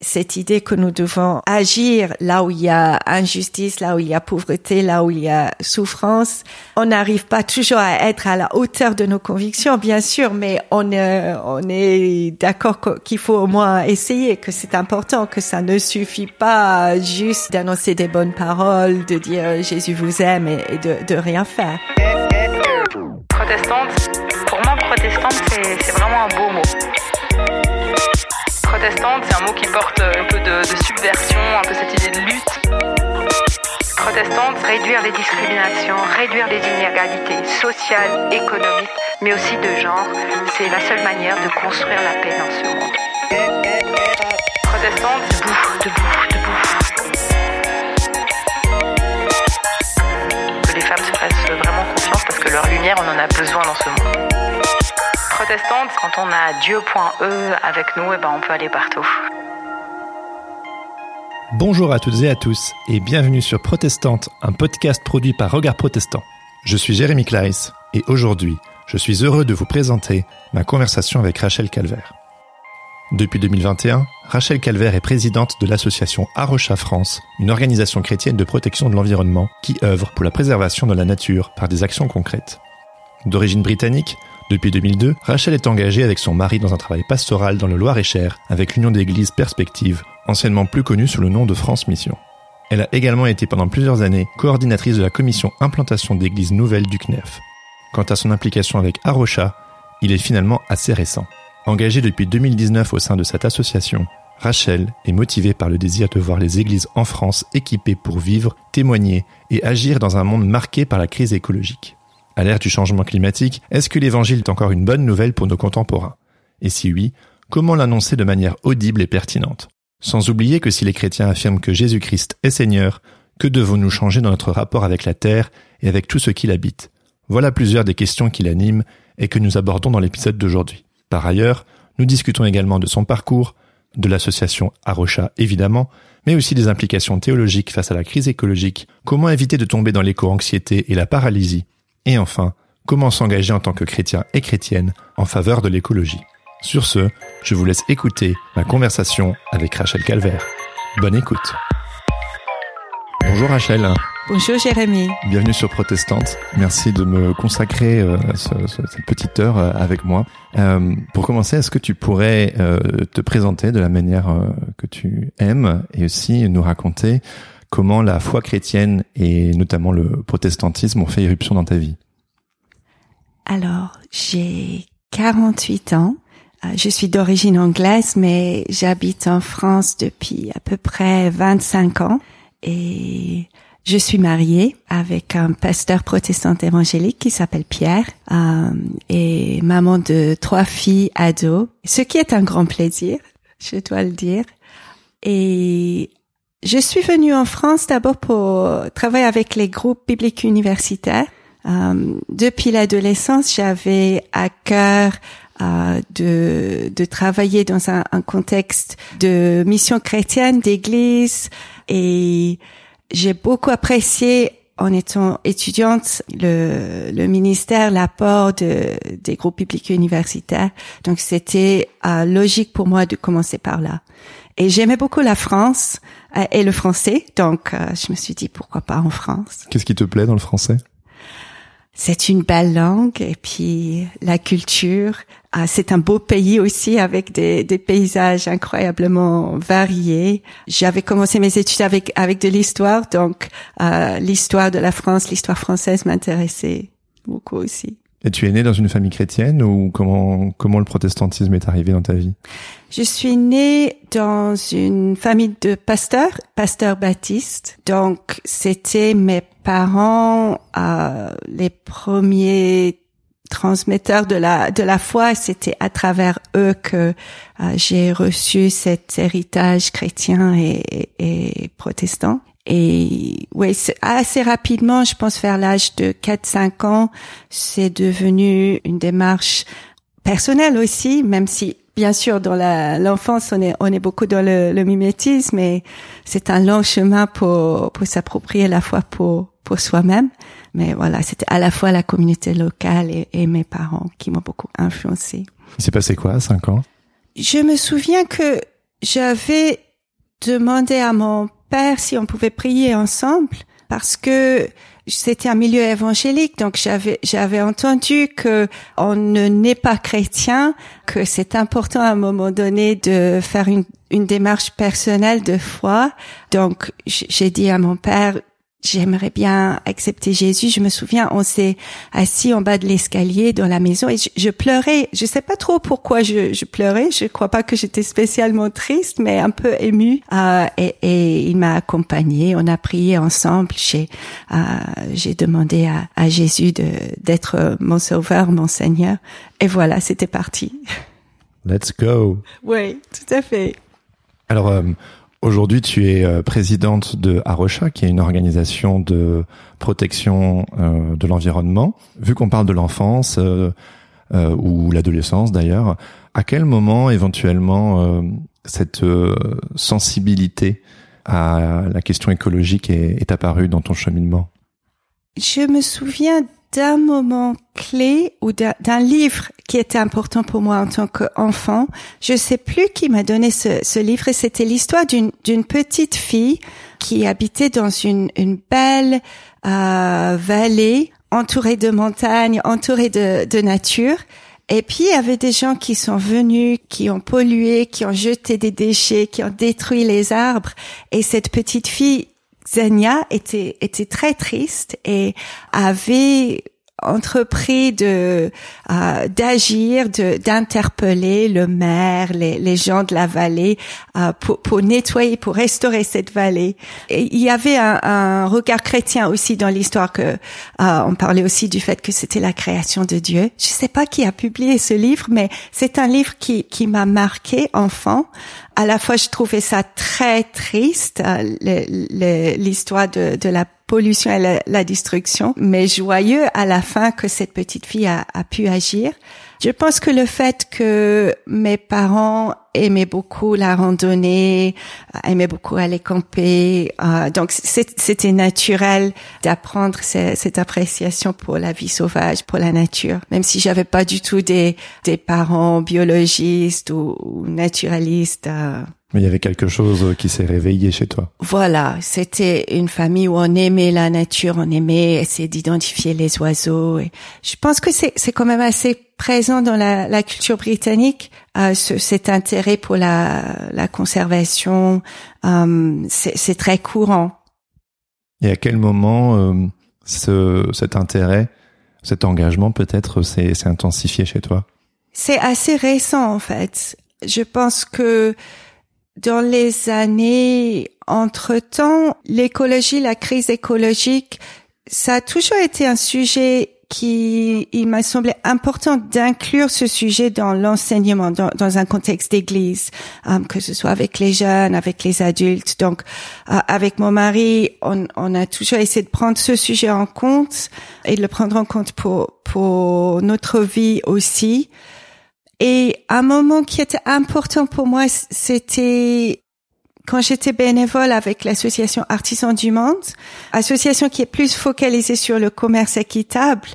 cette idée que nous devons agir là où il y a injustice, là où il y a pauvreté, là où il y a souffrance. On n'arrive pas toujours à être à la hauteur de nos convictions, bien sûr, mais on, euh, on est d'accord qu'il faut au moins essayer, que c'est important, que ça ne suffit pas juste d'annoncer des bonnes paroles, de dire Jésus vous aime et, de, de rien faire. Protestante, pour moi, protestante, c'est vraiment un beau mot protestante, c'est un mot qui porte un peu de, subversion, un peu cette idée de lutte. Protestante, réduire les discriminations, réduire les inégalités sociales, économiques, mais aussi de genre, c'est la seule manière de construire la paix dans ce monde. Protestante, debout, debout, debout. Que les femmes se fassent vraiment confiance parce que leur lumière, on en a besoin dans ce monde protestante, quand on a Dieu.e avec nous, eh ben on peut aller partout. Bonjour à toutes et à tous et bienvenue sur Protestante, un podcast produit par Regard Protestant. Je suis Jérémy Clarisse et aujourd'hui, je suis heureux de vous présenter ma conversation avec Rachel Calvaire. Depuis 2021, Rachel Calvaire est présidente de l'association Arocha France, une organisation chrétienne de protection de l'environnement qui œuvre pour la préservation de la nature par des actions concrètes. D'origine britannique, depuis 2002, Rachel est engagée avec son mari dans un travail pastoral dans le Loir-et-Cher avec l'Union d'églises Perspective, anciennement plus connue sous le nom de France Mission. Elle a également été pendant plusieurs années coordinatrice de la commission implantation d'églises nouvelles du CNEF. Quant à son implication avec Arocha, il est finalement assez récent. Engagée depuis 2019 au sein de cette association, Rachel est motivée par le désir de voir les églises en France équipées pour vivre, témoigner et agir dans un monde marqué par la crise écologique. À l'ère du changement climatique, est-ce que l'évangile est encore une bonne nouvelle pour nos contemporains? Et si oui, comment l'annoncer de manière audible et pertinente? Sans oublier que si les chrétiens affirment que Jésus-Christ est Seigneur, que devons-nous changer dans notre rapport avec la terre et avec tout ce qui l'habite Voilà plusieurs des questions qui l'animent et que nous abordons dans l'épisode d'aujourd'hui. Par ailleurs, nous discutons également de son parcours, de l'association Arocha évidemment, mais aussi des implications théologiques face à la crise écologique, comment éviter de tomber dans l'éco-anxiété et la paralysie, et enfin, comment s'engager en tant que chrétien et chrétienne en faveur de l'écologie? Sur ce, je vous laisse écouter ma conversation avec Rachel Calvaire. Bonne écoute. Bonjour Rachel. Bonjour Jérémy. Bienvenue sur Protestante. Merci de me consacrer euh, cette petite heure euh, avec moi. Euh, pour commencer, est-ce que tu pourrais te présenter de la manière que tu aimes et aussi nous raconter comment la foi chrétienne et notamment le protestantisme ont fait irruption dans ta vie Alors, j'ai 48 ans. Euh, je suis d'origine anglaise, mais j'habite en France depuis à peu près 25 ans et je suis mariée avec un pasteur protestant évangélique qui s'appelle Pierre euh, et maman de trois filles ados, ce qui est un grand plaisir, je dois le dire. Et je suis venue en France d'abord pour travailler avec les groupes bibliques universitaires. Euh, depuis l'adolescence, j'avais à cœur euh, de, travailler dans un, contexte de mission chrétienne, d'église, et j'ai beaucoup apprécié en étant étudiante le, ministère, l'apport de, des groupes bibliques universitaires. Donc c'était euh, logique pour moi de commencer par là. Et j'aimais beaucoup la France euh, et le français, donc euh, je me suis dit pourquoi pas en France? Qu'est-ce qui te plaît dans le français? C'est une belle langue et puis la culture. Euh, c'est un beau pays aussi avec des, des paysages incroyablement variés. J'avais commencé mes études avec avec de l'histoire, donc l'histoire de la France, l'histoire française m'intéressait beaucoup aussi. Et tu es née dans une famille chrétienne ou comment comment le protestantisme est arrivé dans ta vie? Je suis née dans une famille de pasteurs, pasteurs baptistes. Donc c'était mes parents euh, les premiers transmetteurs de la de la foi. C'était à travers eux que euh, j'ai reçu cet héritage chrétien et, et protestant. Et ouais, assez rapidement, je pense vers l'âge de 4-5 ans, c'est devenu une démarche personnelle aussi, même si bien sûr dans l'enfance on est on est beaucoup dans le, le mimétisme, mais c'est un long chemin pour pour s'approprier la foi pour pour soi-même. Mais voilà, c'était à la fois la communauté locale et, et mes parents qui m'ont beaucoup influencé. Il s'est passé quoi à 5 ans? Je me souviens que j'avais demandé à mon père si on pouvait prier ensemble parce que c'était un milieu évangélique, donc j'avais j'avais entendu que on ne n'est pas chrétien, que c'est important à un moment donné de faire une une démarche personnelle de foi. Donc j'ai dit à mon père j'aimerais bien accepter Jésus. Je me souviens, on s'est assis en bas de l'escalier dans la maison et je, pleurais. Je sais pas trop pourquoi je, je pleurais. Je crois pas que j'étais spécialement triste, mais un peu émue. Euh, et, et, il m'a accompagnée. On a prié ensemble. J'ai euh, j'ai demandé à, à Jésus de d'être mon sauveur, mon Seigneur. Et voilà, c'était parti. Let's go. Oui, tout à fait. Alors, euh, Aujourd'hui, tu es euh, présidente de Arocha, qui est une organisation de protection euh, de l'environnement. Vu qu'on parle de l'enfance euh, ou l'adolescence d'ailleurs, à quel moment éventuellement cette sensibilité à la question écologique est, est apparue dans ton cheminement? Je me souviens d'un moment clé ou d'un livre qui était important pour moi en tant qu'enfant. Je sais plus qui m'a donné ce, ce livre et c'était l'histoire d'une petite fille qui habitait dans une, une belle euh, vallée entourée de montagnes, entourée de, de nature. Et puis, il y avait des gens qui sont venus, qui ont pollué, qui ont jeté des déchets, qui ont détruit les arbres. Et cette petite fille Xenia était, était très triste et avait entrepris de euh, d'agir, d'interpeller le maire, les, les gens de la vallée euh, pour, pour nettoyer, pour restaurer cette vallée. Il y avait un, un regard chrétien aussi dans l'histoire que euh, on parlait aussi du fait que c'était la création de Dieu. Je sais pas qui a publié ce livre, mais c'est un livre qui qui m'a marqué enfant. À la fois, je trouvais ça très triste, l'histoire de, de la pollution et la, destruction, mais joyeux à la fin que cette petite fille a, a pu agir. Je pense que le fait que mes parents aimaient beaucoup la randonnée, aimaient beaucoup aller camper, euh, donc c'était naturel d'apprendre cette appréciation pour la vie sauvage, pour la nature, même si j'avais pas du tout des, des parents biologistes ou, naturalistes. Euh, mais il y avait quelque chose qui s'est réveillé chez toi. Voilà, c'était une famille où on aimait la nature, on aimait essayer d'identifier les oiseaux. Et je pense que c'est c'est quand même assez présent dans la, la culture britannique euh, ce, cet intérêt pour la, la conservation. Euh, c'est très courant. Et à quel moment euh, ce, cet intérêt, cet engagement peut-être s'est intensifié chez toi? C'est assez récent en fait. Je pense que dans les années entre-temps, l'écologie, la crise écologique, ça a toujours été un sujet qui, il m'a semblé important d'inclure ce sujet dans l'enseignement, dans, dans, un contexte d'église, euh, que ce soit avec les jeunes, avec les adultes. Donc, euh, avec mon mari, on, on, a toujours essayé de prendre ce sujet en compte et de le prendre en compte pour, pour notre vie aussi. Et un moment qui était important pour moi, c'était quand j'étais bénévole avec l'association Artisans du Monde, association qui est plus focalisée sur le commerce équitable.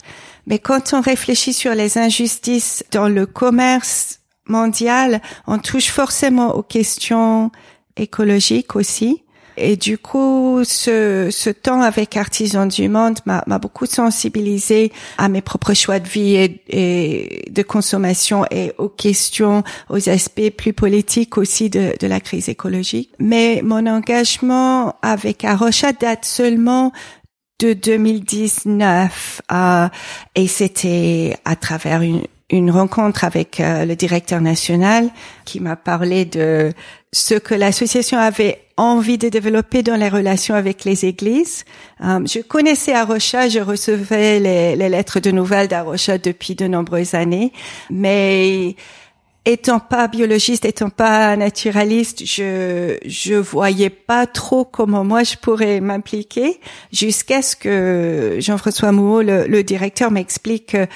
Mais quand on réfléchit sur les injustices dans le commerce mondial, on touche forcément aux questions écologiques aussi. Et du coup, ce, ce temps avec Artisans du Monde m'a beaucoup sensibilisé à mes propres choix de vie et, et, de consommation et aux questions, aux aspects plus politiques aussi de, de la crise écologique. Mais mon engagement avec Arocha date seulement de 2019 euh, et c'était à travers une, une rencontre avec euh, le directeur national qui m'a parlé de ce que l'association avait envie de développer dans les relations avec les églises. Euh, je connaissais Arocha, je recevais les, lettres de nouvelles d'Arocha depuis de nombreuses années, mais étant pas biologiste, étant pas naturaliste, je je voyais pas trop comment moi je pourrais m'impliquer jusqu'à ce que Jean-François Mouot, le, le directeur, m'explique que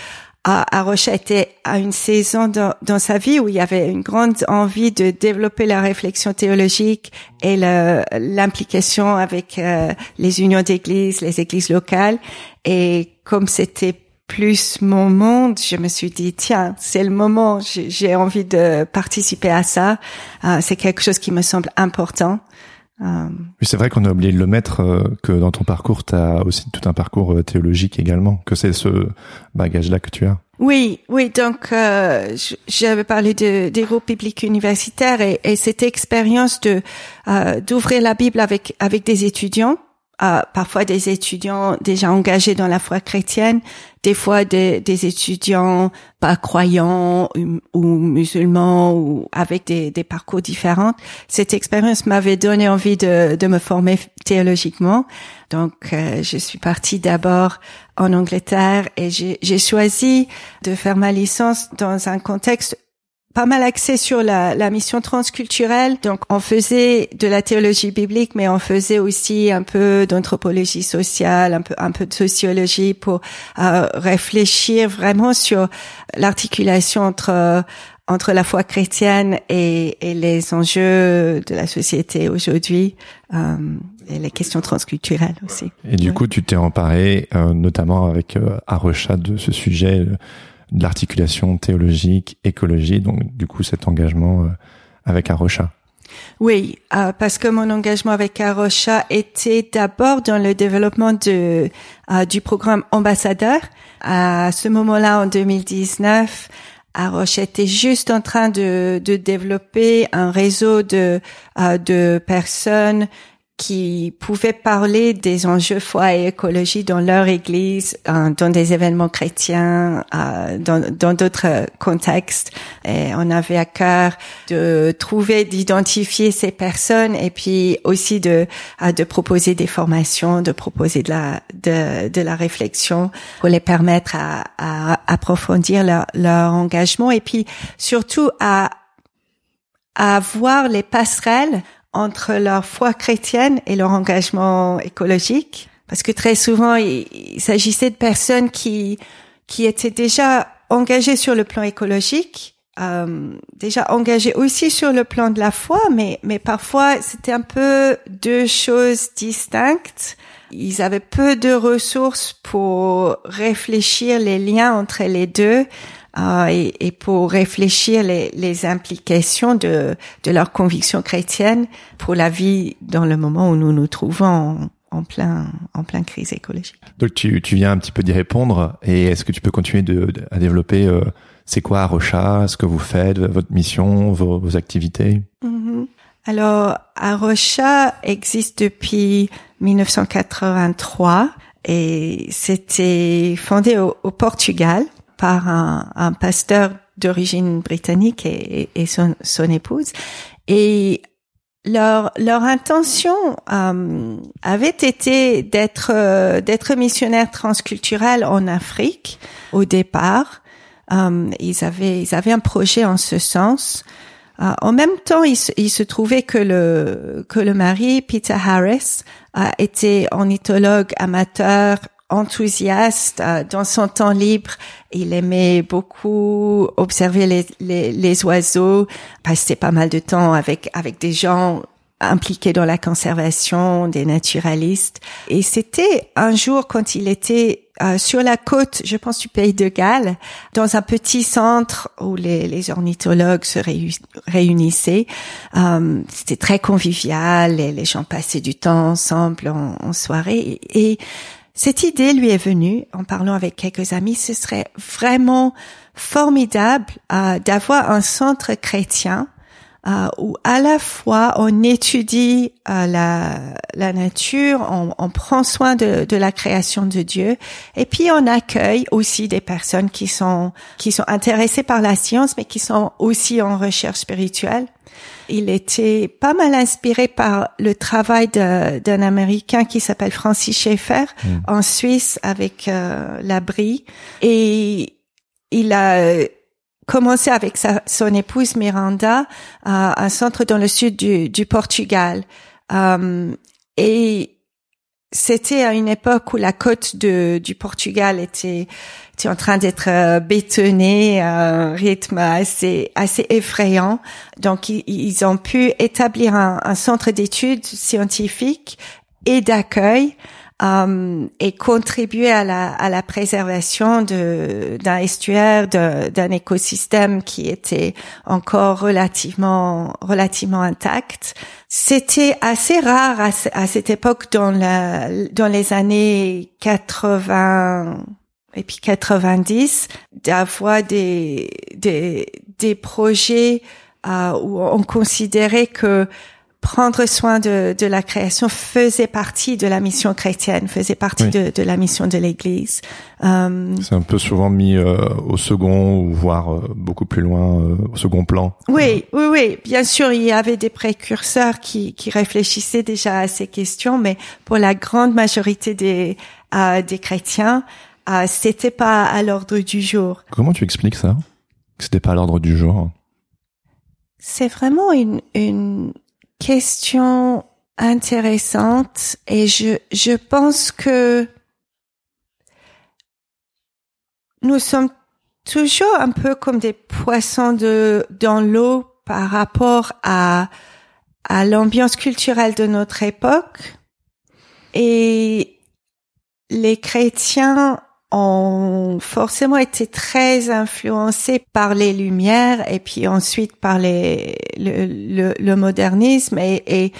à, Rocha était à une saison dans, dans, sa vie où il y avait une grande envie de développer la réflexion théologique et l'implication avec euh, les unions d'églises, les églises locales. Et comme c'était plus mon monde, je me suis dit tiens, c'est le moment, j'ai envie de participer à ça. Euh, c'est quelque chose qui me semble important. Euh, oui, c'est vrai qu'on a oublié de le mettre euh, que dans ton parcours, tu as aussi tout un parcours euh, théologique également, que c'est ce bagage-là que tu as. Oui, oui. Donc, j'avais parlé de, des groupes bibliques universitaires et, et cette expérience de d'ouvrir la Bible avec avec des étudiants parfois des étudiants déjà engagés dans la foi chrétienne, des fois des, des étudiants pas croyants ou, musulmans ou avec des, des, parcours différents. Cette expérience m'avait donné envie de, de, me former théologiquement. Donc, euh, je suis partie d'abord en Angleterre et j'ai choisi de faire ma licence dans un contexte pas mal axé sur la, la, mission transculturelle. Donc, on faisait de la théologie biblique, mais on faisait aussi un peu d'anthropologie sociale, un peu, un peu de sociologie pour euh, réfléchir vraiment sur l'articulation entre entre la foi chrétienne et, et, les enjeux de la société aujourd'hui euh, et les questions transculturelles aussi. Et du coup, tu t'es emparé euh, notamment avec euh, Arocha de ce sujet euh, de l'articulation théologique, écologie, donc du coup cet engagement euh, avec Arocha. Oui, euh, parce que mon engagement avec Arocha était d'abord dans le développement de, euh, du programme ambassadeur. À ce moment-là, en 2019, Arocha était juste en train de, de développer un réseau de, de personnes qui pouvaient parler des enjeux foi et écologie dans leur église, euh, dans des événements chrétiens, euh, dans d'autres contextes. Et on avait à cœur de trouver, d'identifier ces personnes et puis aussi de euh, de proposer des formations, de proposer de la de, la réflexion pour les permettre à, à approfondir leur, leur engagement et puis surtout à à voir les passerelles entre leur foi chrétienne et leur engagement écologique, parce que très souvent il, s'agissait de personnes qui qui étaient déjà engagées sur le plan écologique, euh, déjà engagées aussi sur le plan de la foi, mais mais parfois c'était un peu deux choses distinctes. Ils avaient peu de ressources pour réfléchir les liens entre les deux. Euh, et, et, pour réfléchir les, les implications de, de leur conviction chrétienne pour la vie dans le moment où nous nous trouvons en, plein en plein crise écologique. Donc tu, tu viens un petit peu d'y répondre et est-ce que tu peux continuer de, à développer euh, c'est quoi Arocha, ce que vous faites, votre mission, vos, vos activités? Mm-hmm. Alors Arocha existe depuis 1983 et c'était fondé au, au Portugal par un, un pasteur d'origine britannique et, et son, son, épouse. Et leur, leur intention euh, avait été d'être euh, d'être missionnaire transculturel en Afrique au départ. Euh, ils avaient ils avaient un projet en ce sens. Euh, en même temps, il se, il se, trouvait que le que le mari Peter Harris était ornithologue amateur enthousiaste euh, dans son temps libre. Il aimait beaucoup observer les, les, les, oiseaux, passer pas mal de temps avec avec des gens impliqués dans la conservation, des naturalistes. Et c'était un jour quand il était euh, sur la côte, je pense du pays de Galles, dans un petit centre où les, les ornithologues se réunissaient. Euh, c'était très convivial et les gens passaient du temps ensemble en, en soirée. Et, cette idée lui est venue en parlant avec quelques amis. Ce serait vraiment formidable euh, d'avoir un centre chrétien euh, où à la fois on étudie euh, la, la nature, on, on, prend soin de, de la création de Dieu, et puis on accueille aussi des personnes qui sont qui sont intéressées par la science, mais qui sont aussi en recherche spirituelle. Il était pas mal inspiré par le travail d'un Américain qui s'appelle Francis Schaeffer hmm. en Suisse avec euh, l'abri. Et il a commencé avec sa, son épouse Miranda à un centre dans le sud du, du Portugal. Um, et c'était à une époque où la côte de, du Portugal était, était en train d'être euh, bétonnée à un rythme assez, assez effrayant. Donc, ils, ont pu établir un, un centre d'études scientifiques et d'accueil euh, et contribuer à la, à la préservation d'un estuaire, d'un écosystème qui était encore relativement, relativement intact. C'était assez rare à, à, cette époque dans, la, dans les années 80 et puis 90 d'avoir des, des, des projets euh, où on considérait que prendre soin de, de, la création faisait partie de la mission chrétienne, faisait partie de, de, la mission de l'Église. Euh, c'est un peu souvent mis euh, au second ou voire euh, beaucoup plus loin au second plan. Oui, oui, oui. Bien sûr, il y avait des précurseurs qui, qui réfléchissaient déjà à ces questions, mais pour la grande majorité des, des chrétiens, c'était pas à l'ordre du jour. Comment tu expliques ça? Que c'était pas à l'ordre du jour C'est vraiment une, une question intéressante et je, je pense que nous sommes toujours un peu comme des poissons de, dans l'eau par rapport à, à l'ambiance culturelle de notre époque. Et les chrétiens ont forcément été très influencés par les Lumières et puis ensuite par les, le, le, modernisme et, et,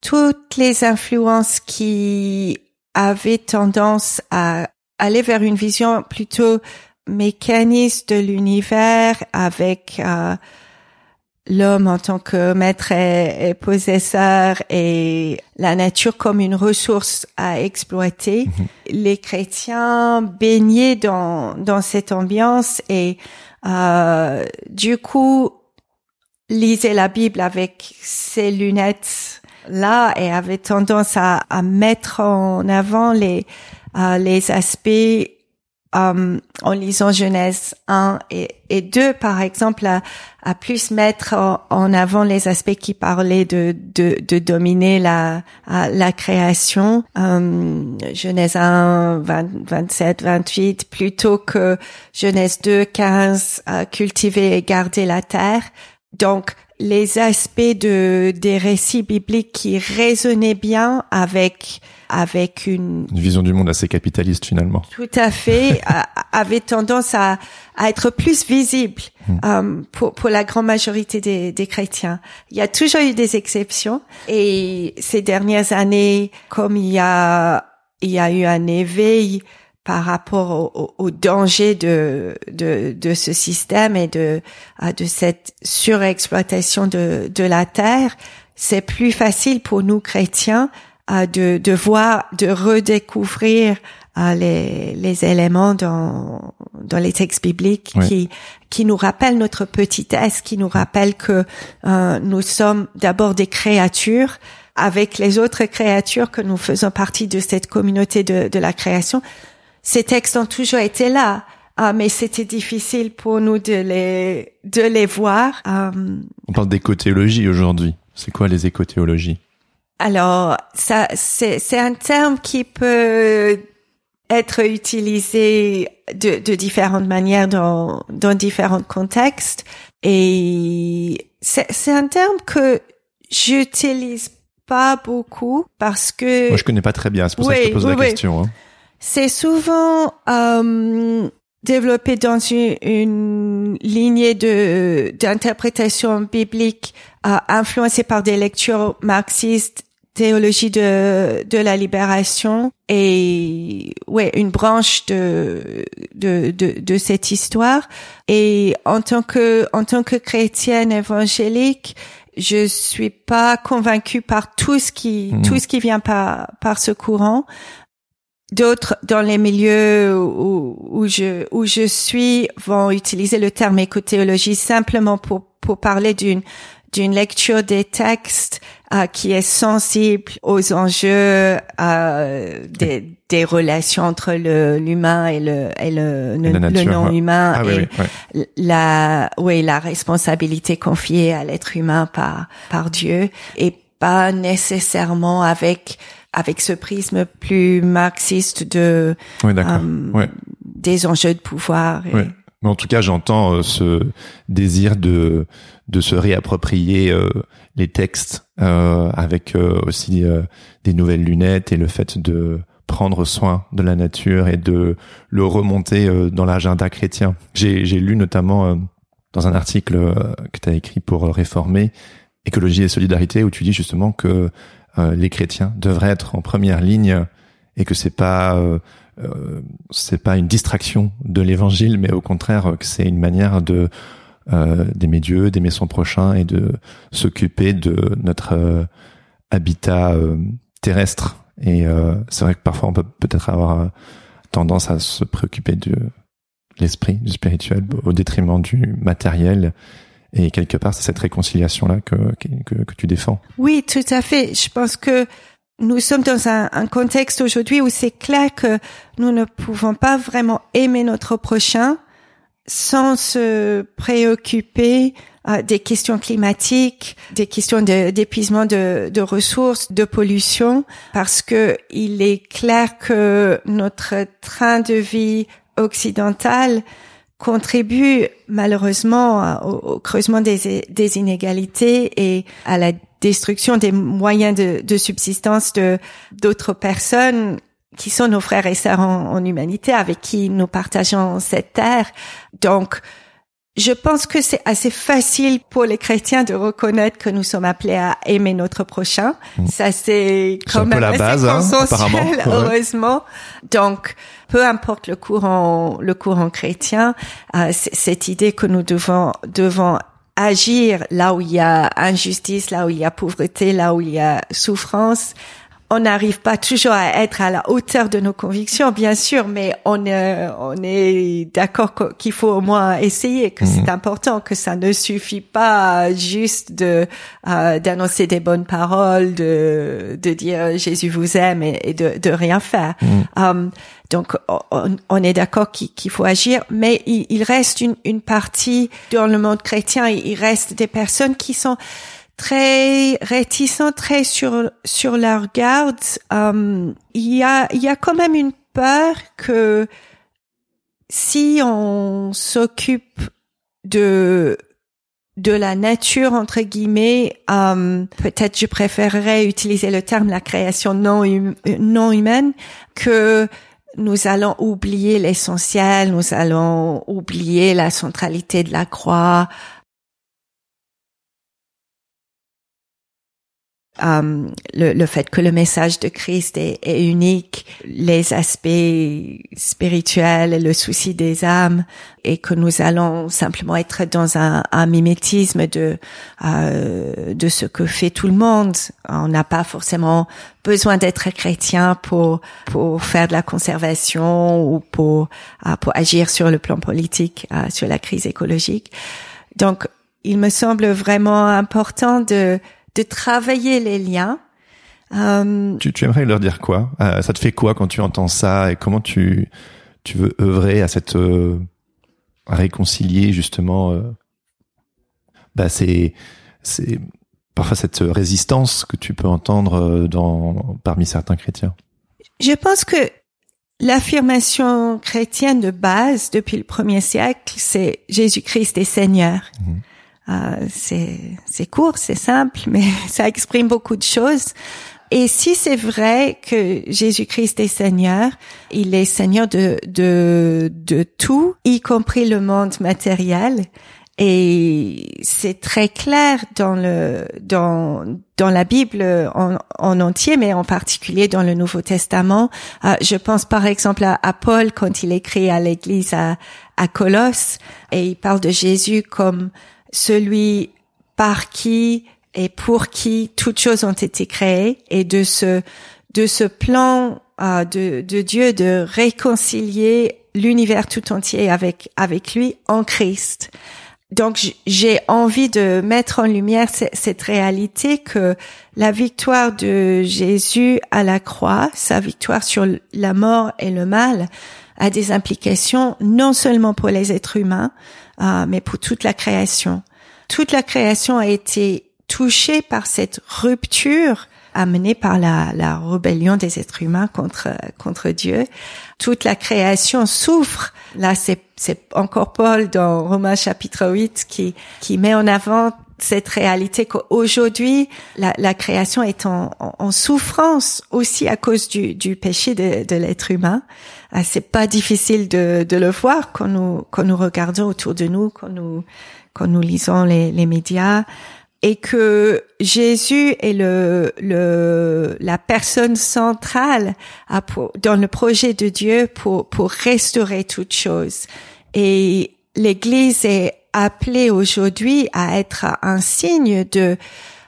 toutes les influences qui avaient tendance à aller vers une vision plutôt mécaniste de l'univers avec euh, l'homme en tant que maître et, possesseur et la nature comme une ressource à exploiter. Mhm. Les chrétiens baignaient dans, dans cette ambiance et euh, du coup lisaient la Bible avec ces lunettes là et avaient tendance à, à mettre en avant les, euh, les aspects euh, en lisant Genèse 1 et, et 2, par exemple, à, plus mettre en, avant les aspects qui parlaient de, dominer la, création. Euh, Genèse 1, 27, 28, plutôt que Genèse 2, 15, euh, cultiver et garder la terre. Donc, les aspects de des récits bibliques qui résonnaient bien avec avec une... une vision du monde assez capitaliste finalement. Tout à fait, avait tendance à, à, être plus visible hmm. euh, pour, pour la grande majorité des, des, chrétiens. Il y a toujours eu des exceptions et ces dernières années, comme il y a il y a eu un éveil par rapport au, au, danger de, de, de, ce système et de, de cette surexploitation de, de la terre, c'est plus facile pour nous chrétiens de, de voir, de redécouvrir les, les éléments dans, dans les textes bibliques qui, qui nous rappellent notre petitesse, qui nous rappellent que euh, nous sommes d'abord des créatures avec les autres créatures que nous faisons partie de cette communauté de, de la création. Ces textes ont toujours été là. Ah, mais c'était difficile pour nous de les de les voir. Euh, On parle d'écothéologie aujourd'hui. C'est quoi les écothéologies? Alors, ça, c'est, c'est un terme qui peut être utilisé de, de différentes manières dans, dans différents contextes. Et c'est, c'est un terme que j'utilise pas beaucoup parce que... Moi, je connais pas très bien, c'est pour ça que je te pose la question. Hein. C'est souvent euh, développé dans une, une lignée de d'interprétation biblique euh, influencée par des lectures marxistes théologie de de la libération et ouais une branche de de de, de cette histoire et en tant que en tant que chrétienne évangélique je suis pas convaincue par tout ce qui mmh. tout ce qui vient par par ce courant D'autres dans les milieux où, où, je où je suis vont utiliser le terme écothéologie simplement pour pour parler d'une d'une lecture des textes euh, qui est sensible aux enjeux euh, des, des relations entre l'humain et le et le, le, non humain ah et la oui la responsabilité confiée à l'être humain par par Dieu et pas nécessairement avec avec ce prisme plus marxiste de oui, euh, des enjeux de pouvoir. Mais en tout cas, j'entends ce désir de de se réapproprier les textes avec aussi des nouvelles lunettes et le fait de prendre soin de la nature et de le remonter dans l'agenda chrétien. J'ai lu notamment dans un article que tu as écrit pour Réformer écologie et solidarité où tu dis justement que euh, les chrétiens devraient être en première ligne et que c'est pas euh, euh, c'est pas une distraction de l'évangile mais au contraire que c'est une manière de d'aimer Dieu, d'aimer son prochain et de s'occuper de notre habitat terrestre et c'est vrai que parfois on peut peut-être avoir tendance à se préoccuper de l'esprit, du spirituel au détriment du matériel et quelque part, c'est cette réconciliation-là que, que, que, tu défends. Oui, tout à fait. Je pense que nous sommes dans un, contexte aujourd'hui où c'est clair que nous ne pouvons pas vraiment aimer notre prochain sans se préoccuper euh, des questions climatiques, des questions d'épuisement de, ressources, de pollution, parce que il est clair que notre train de vie occidental contribue malheureusement au, creusement des, inégalités et à la destruction des moyens de, de subsistance de d'autres personnes qui sont nos frères et sœurs en, en, humanité avec qui nous partageons cette terre. Donc, je pense que c'est assez facile pour les chrétiens de reconnaître que nous sommes appelés à aimer notre prochain. Mm. Ça, c'est quand même la base, hein, heureusement. Donc, peu importe le courant, le courant chrétien, euh, cette idée que nous devons, devons agir là où il y a injustice, là où il y a pauvreté, là où il y a souffrance, on n'arrive pas toujours à être à la hauteur de nos convictions, bien sûr, mais on, euh, on est d'accord qu'il faut au moins essayer, que c'est mhm. important, que ça ne suffit pas juste de euh, d'annoncer des bonnes paroles, de de dire Jésus vous aime et, de de rien faire. Mhm. Um, donc on, est d'accord qu'il faut agir, mais il, il reste une, une partie dans le monde chrétien, il reste des personnes qui sont très réticents, très sur sur leur garde. Euh, il y a il y a quand même une peur que si on s'occupe de de la nature entre guillemets, euh, peut-être je préférerais utiliser le terme la création non hum, non humaine que nous allons oublier l'essentiel, nous allons oublier la centralité de la croix, Um, le, le, fait que le message de Christ est, est, unique, les aspects spirituels, le souci des âmes, et que nous allons simplement être dans un, un mimétisme de euh, de ce que fait tout le monde. On n'a pas forcément besoin d'être chrétien pour pour faire de la conservation ou pour euh, pour agir sur le plan politique euh, sur la crise écologique. Donc, il me semble vraiment important de de travailler les liens. Euh, tu, tu, aimerais leur dire quoi? Euh, Ça te fait quoi quand tu entends ça? Et comment tu tu veux œuvrer à cette euh, à réconcilier justement euh, bah c'est c'est parfois cette résistance que tu peux entendre euh, dans parmi certains chrétiens? Je pense que l'affirmation chrétienne de base depuis le premier siècle, c'est Jésus-Christ est Seigneur. Mmh. Euh, c'est court, c'est simple, mais ça exprime beaucoup de choses. Et si c'est vrai que Jésus-Christ est Seigneur, il est Seigneur de, de, de tout, y compris le monde matériel. Et c'est très clair dans le dans dans la Bible en, en entier, mais en particulier dans le Nouveau Testament. Euh, je pense par exemple à, à, Paul quand il écrit à l'Église à, à Colosse et il parle de Jésus comme celui par qui et pour qui toutes choses ont été créées et de ce de ce plan euh, de, de Dieu de réconcilier l'univers tout entier avec avec lui en Christ. Donc j'ai envie de mettre en lumière cette réalité que la victoire de Jésus à la croix, sa victoire sur la mort et le mal, a des implications non seulement pour les êtres humains, euh, mais pour toute la création. Toute la création a été touchée par cette rupture amené par la, la rébellion des êtres humains contre contre Dieu. Toute la création souffre. Là, c'est c'est encore Paul dans Romains chapitre 8 qui qui met en avant cette réalité qu'aujourd'hui la, la, création est en, en, souffrance aussi à cause du, du péché de, de l'être humain. Ah, c'est pas difficile de, de le voir quand nous quand nous regardons autour de nous, quand nous quand nous lisons les, les médias et que Jésus est le, le la personne centrale à, dans le projet de Dieu pour pour restaurer toute chose. Et l'Église est appelée aujourd'hui à être un signe de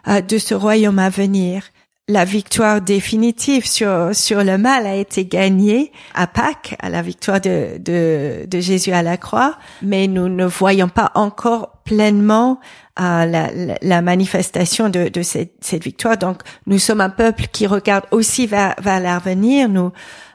euh, de ce royaume à venir. La victoire définitive sur sur le mal a été gagnée à Pâques, à la victoire de de, de Jésus à la croix, mais nous ne voyons pas encore pleinement à la, la, manifestation de, de cette, cette, victoire. Donc, nous sommes un peuple qui regarde aussi vers, vers l'avenir. Nous,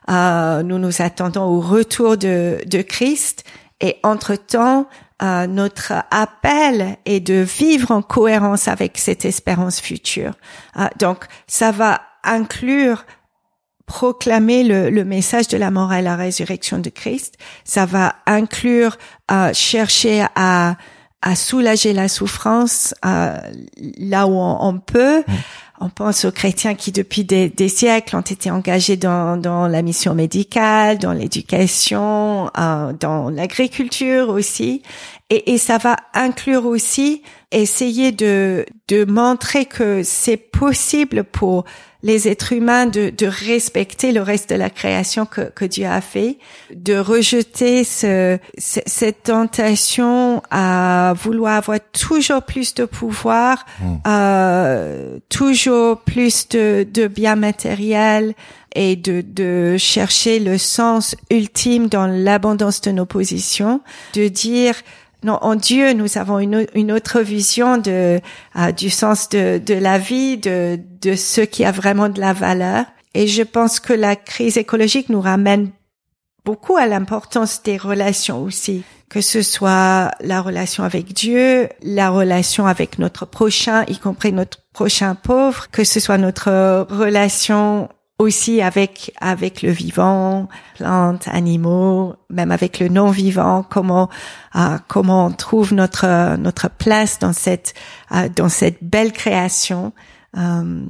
euh, nous nous attendons au retour de, de Christ. Et entre-temps, euh, notre appel est de vivre en cohérence avec cette espérance future. Euh, donc, ça va inclure proclamer le, le, message de la mort et la résurrection de Christ. Ça va inclure euh, chercher à à soulager la souffrance euh, là où on, peut. Mm. On pense aux chrétiens qui, depuis des, siècles, ont été engagés dans, dans la mission médicale, dans l'éducation, euh, dans l'agriculture aussi. Et, et, ça va inclure aussi essayer de, de montrer que c'est possible pour les êtres humains de, de, respecter le reste de la création que, que Dieu a fait, de rejeter ce, cette tentation à vouloir avoir toujours plus de pouvoir, mmh. euh, toujours plus de, de biens matériels et de, de chercher le sens ultime dans l'abondance de nos positions, de dire non, en Dieu, nous avons une, une autre vision de euh, du sens de, de la vie, de, de ce qui a vraiment de la valeur. Et je pense que la crise écologique nous ramène beaucoup à l'importance des relations aussi, que ce soit la relation avec Dieu, la relation avec notre prochain, y compris notre prochain pauvre, que ce soit notre relation aussi avec avec le vivant, plantes, animaux, même avec le non vivant, comment euh, comment on trouve notre notre place dans cette euh, dans cette belle création euh,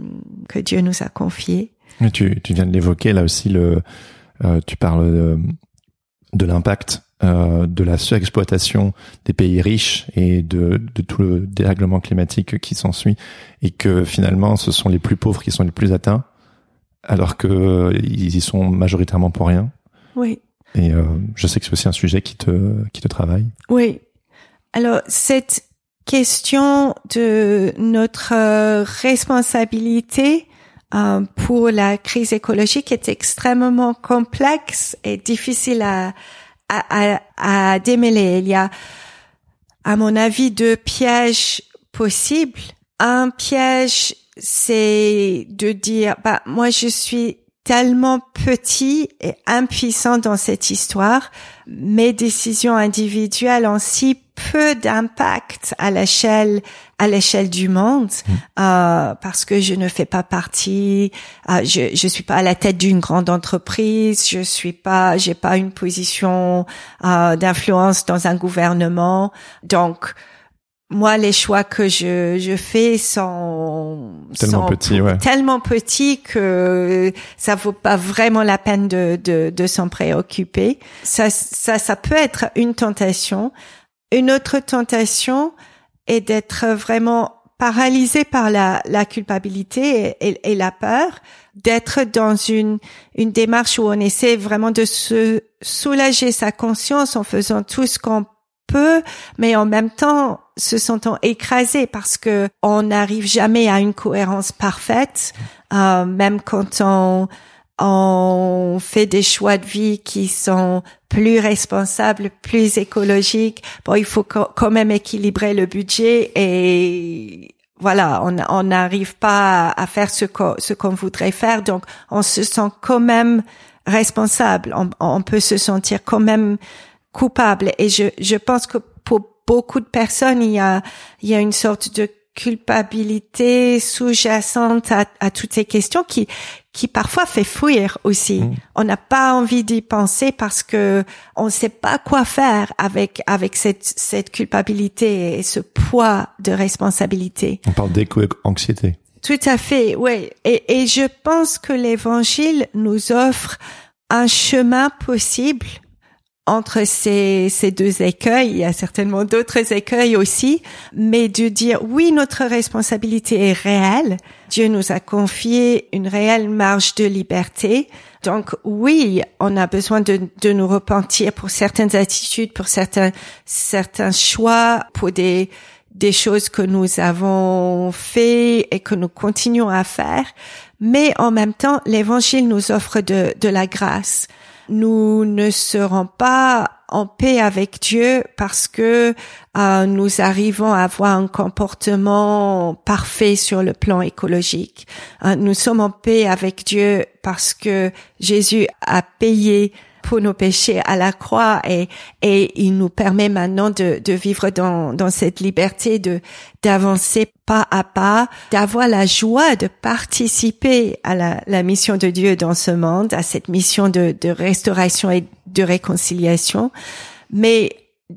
que Dieu nous a confiée. Tu tu viens de l'évoquer là aussi le euh, tu parles de, de l'impact euh, de la surexploitation des pays riches et de, de tout le dérèglement climatique qui s'ensuit et que finalement ce sont les plus pauvres qui sont les plus atteints alors que euh, ils y sont majoritairement pour rien. Oui. Et euh, je sais que c'est aussi un sujet qui te qui te travaille. Oui. Alors cette question de notre euh, responsabilité euh, pour la crise écologique est extrêmement complexe et difficile à, à, à, à démêler. Il y a, à mon avis, deux pièges possibles. Un piège c'est de dire, bah, moi, je suis tellement petit et impuissant dans cette histoire. Mes décisions individuelles ont si peu d'impact à l'échelle à l'échelle du monde mmh. euh, parce que je ne fais pas partie euh, je je suis pas à la tête d'une grande entreprise je suis pas j'ai pas une position euh, d'influence dans un gouvernement donc moi, les choix que je, je fais sont tellement petits, ouais. tellement petits que ça vaut pas vraiment la peine de, de, de s'en préoccuper. Ça, ça, ça peut être une tentation. Une autre tentation est d'être vraiment paralysé par la, la culpabilité et, et la peur, d'être dans une, une démarche où on essaie vraiment de se soulager sa conscience en faisant tout ce qu'on peut, mais en même temps se sentant écrasés parce que on n'arrive jamais à une cohérence parfaite, euh, même quand on on fait des choix de vie qui sont plus responsables, plus écologiques. Bon, il faut quand même équilibrer le budget et voilà, on n'arrive pas à faire ce qu'on ce qu'on voudrait faire, donc on se sent quand même responsable. On, on peut se sentir quand même coupable. Et je, je pense que beaucoup de personnes, il y a, il y a une sorte de culpabilité sous-jacente à, à, toutes ces questions qui qui parfois fait fuir aussi. Mm. On n'a pas envie d'y penser parce que on ne sait pas quoi faire avec avec cette cette culpabilité et ce poids de responsabilité. On parle d'éco-anxiété. Tout à fait, oui. Et, et je pense que l'Évangile nous offre un chemin possible entre ces, ces deux écueils, il y a certainement d'autres écueils aussi, mais de dire oui, notre responsabilité est réelle. Dieu nous a confié une réelle marge de liberté. Donc oui, on a besoin de, de nous repentir pour certaines attitudes, pour certains, certains choix, pour des, des choses que nous avons fait et que nous continuons à faire. Mais en même temps, l'évangile nous offre de, de la grâce nous ne serons pas en paix avec Dieu parce que euh, nous arrivons à avoir un comportement parfait sur le plan écologique. Euh, nous sommes en paix avec Dieu parce que Jésus a payé pour nos péchés à la croix et, et il nous permet maintenant de, vivre dans, cette liberté de d'avancer pas à pas, d'avoir la joie de participer à la, mission de Dieu dans ce monde, à cette mission de restauration et de réconciliation. Mais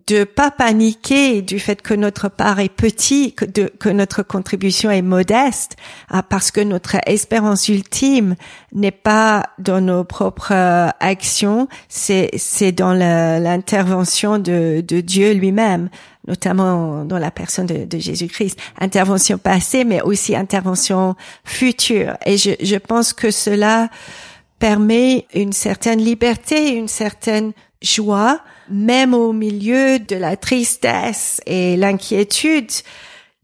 de pas paniquer du fait que notre part est petite, que, notre contribution est modeste, ah, parce que notre espérance ultime n'est pas dans nos propres euh, actions, c'est c'est dans l'intervention de, de Dieu lui-même, notamment dans la personne de, de Jésus-Christ. Intervention passée, mais aussi intervention future. Et je, je pense que cela permet une certaine liberté, une certaine joie même au milieu de la tristesse et l'inquiétude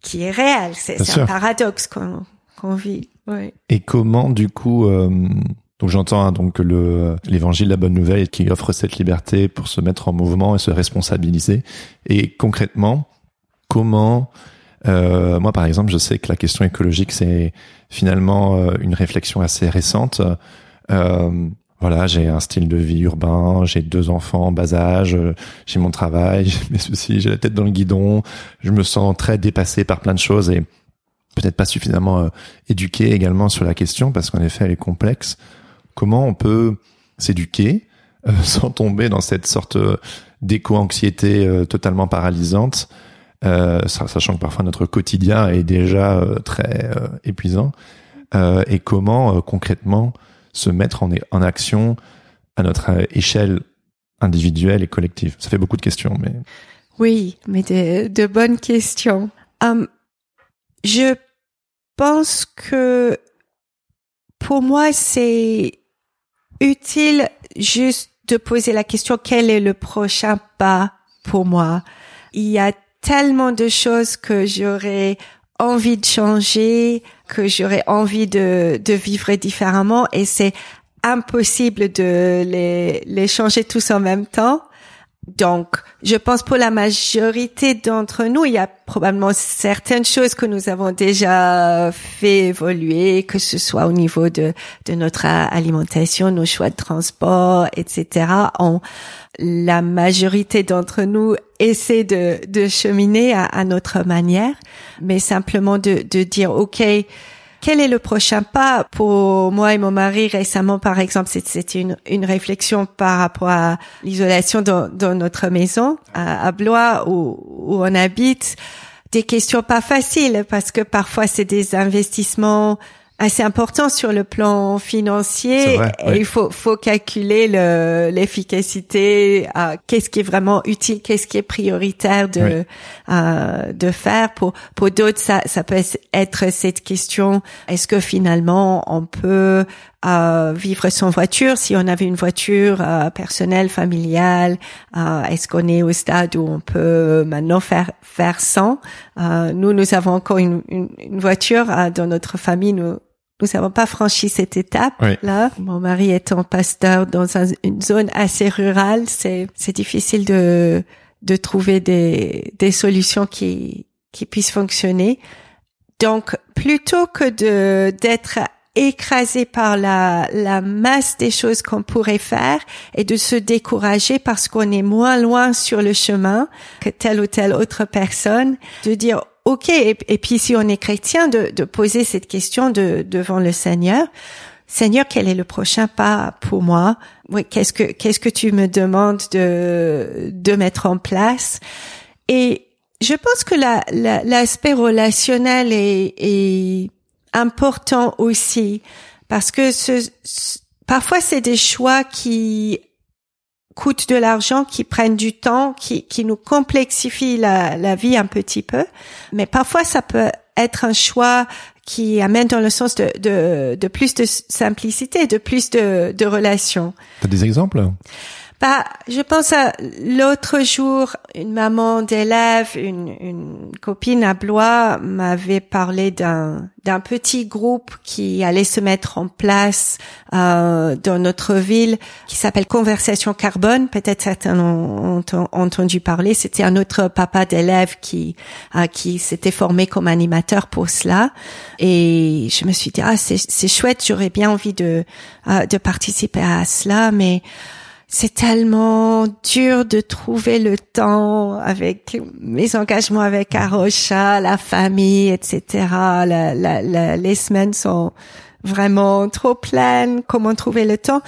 qui est réelle. C'est un paradoxe qu'on vit. Oui. Et comment, du coup, euh, donc j'entends hein, donc le l'évangile, la bonne nouvelle, qui offre cette liberté pour se mettre en mouvement et se responsabiliser. Et concrètement, comment euh, moi, par exemple, je sais que la question écologique, c'est finalement euh, une réflexion assez récente. Euh, voilà, j'ai un style de vie urbain, j'ai deux enfants en bas âge, j'ai mon travail, j'ai mes soucis, j'ai la tête dans le guidon, je me sens très dépassé par plein de choses et peut-être pas suffisamment euh, éduqué également sur la question parce qu'en effet elle est complexe. Comment on peut s'éduquer euh, sans tomber dans cette sorte euh, d'éco-anxiété totalement paralysante, sachant que parfois notre quotidien est déjà très épuisant, et comment concrètement se mettre en, action à notre échelle individuelle et collective Ça fait beaucoup de questions, mais... Oui, mais de, bonnes questions. Um, je pense que pour moi, c'est utile juste de poser la question quel est le prochain pas pour moi? Il y a tellement de choses que j'aurais envie de changer, que j'aurais envie de, de vivre différemment et c'est impossible de les, les changer tous en même temps. Donc, je pense pour la majorité d'entre nous, il y a probablement certaines choses que nous avons déjà fait évoluer, que ce soit au niveau de, de notre alimentation, nos choix de transport, etc. On, la majorité d'entre nous essaie de, de cheminer à, à, notre manière, mais simplement de, de dire, OK, quel est le prochain pas pour moi et mon mari récemment par exemple? C'était une, réflexion par rapport à l'isolation dans, notre maison à, Blois où on habite. Des questions pas faciles parce que parfois c'est des investissements assez important sur le plan financier. et Il faut, faut calculer l'efficacité, euh, qu'est-ce qui est vraiment utile, qu'est-ce qui est prioritaire de euh, de faire. Pour pour d'autres, ça ça peut être cette question est-ce que finalement on peut euh, vivre sans voiture? Si on avait une voiture euh, personnelle, familiale euh, Est-ce qu'on est au stade où on peut maintenant faire faire sans? Nous, nous avons encore une, une, une voiture dans notre famille. Nous nous n'avons pas franchi cette étape là. Mon mari étant pasteur dans une zone assez rurale, c'est c'est difficile de de trouver des des solutions qui qui puissent fonctionner. Donc plutôt que de d'être écrasé par la, la masse des choses qu'on pourrait faire et de se décourager parce qu'on est moins loin sur le chemin que telle ou telle autre personne, de dire ok. Et, puis si on est chrétien, de, de poser cette question de, devant le Seigneur. Seigneur, quel est le prochain pas pour moi? Oui, qu'est-ce que qu'est-ce que tu me demandes de de mettre en place? Et je pense que l'aspect relationnel est, est, important aussi parce que ce, parfois c'est des choix qui coûtent de l'argent, qui prennent du temps, qui, qui nous complexifient la, la vie un petit peu. Mais parfois ça peut être un choix qui amène dans le sens de, de, de plus de simplicité, de plus de, de relations. T'as des exemples? Bah, je pense à l'autre jour, une maman d'élève, une, une, copine à Blois m'avait parlé d'un d'un petit groupe qui allait se mettre en place euh, dans notre ville, qui s'appelle Conversation Carbone. Peut-être certains ont, entendu parler. C'était un autre papa d'élève qui euh, qui s'était formé comme animateur pour cela. Et je me suis dit ah c'est chouette, j'aurais bien envie de euh, de participer à cela, mais c'est tellement dur de trouver le temps avec mes engagements avec Arocha, la famille, etc. Les semaines sont vraiment trop pleines. Comment trouver le temps?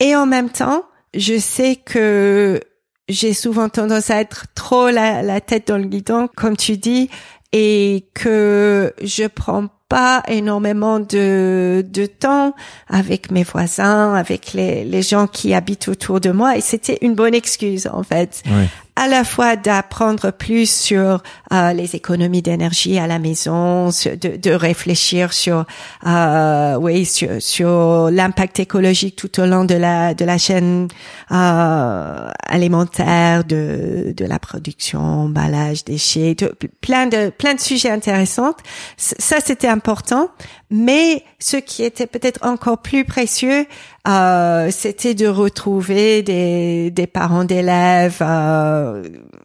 Et en même temps, je sais que j'ai souvent tendance à être trop la tête dans le guidon, comme tu dis, et que je prends pas énormément de, de temps avec mes voisins, avec les, les gens qui habitent autour de moi. Et c'était une bonne excuse, en fait. Oui à la fois d'apprendre plus sur euh, les économies d'énergie à la maison, de, de, réfléchir sur euh, oui sur, sur l'impact écologique tout au long de la de la chaîne euh, alimentaire, de de la production, emballage, déchets, plein de plein de sujets intéressants. Ça c'était important, mais ce qui était peut-être encore plus précieux, euh, c'était de retrouver des, des parents d'élèves, euh,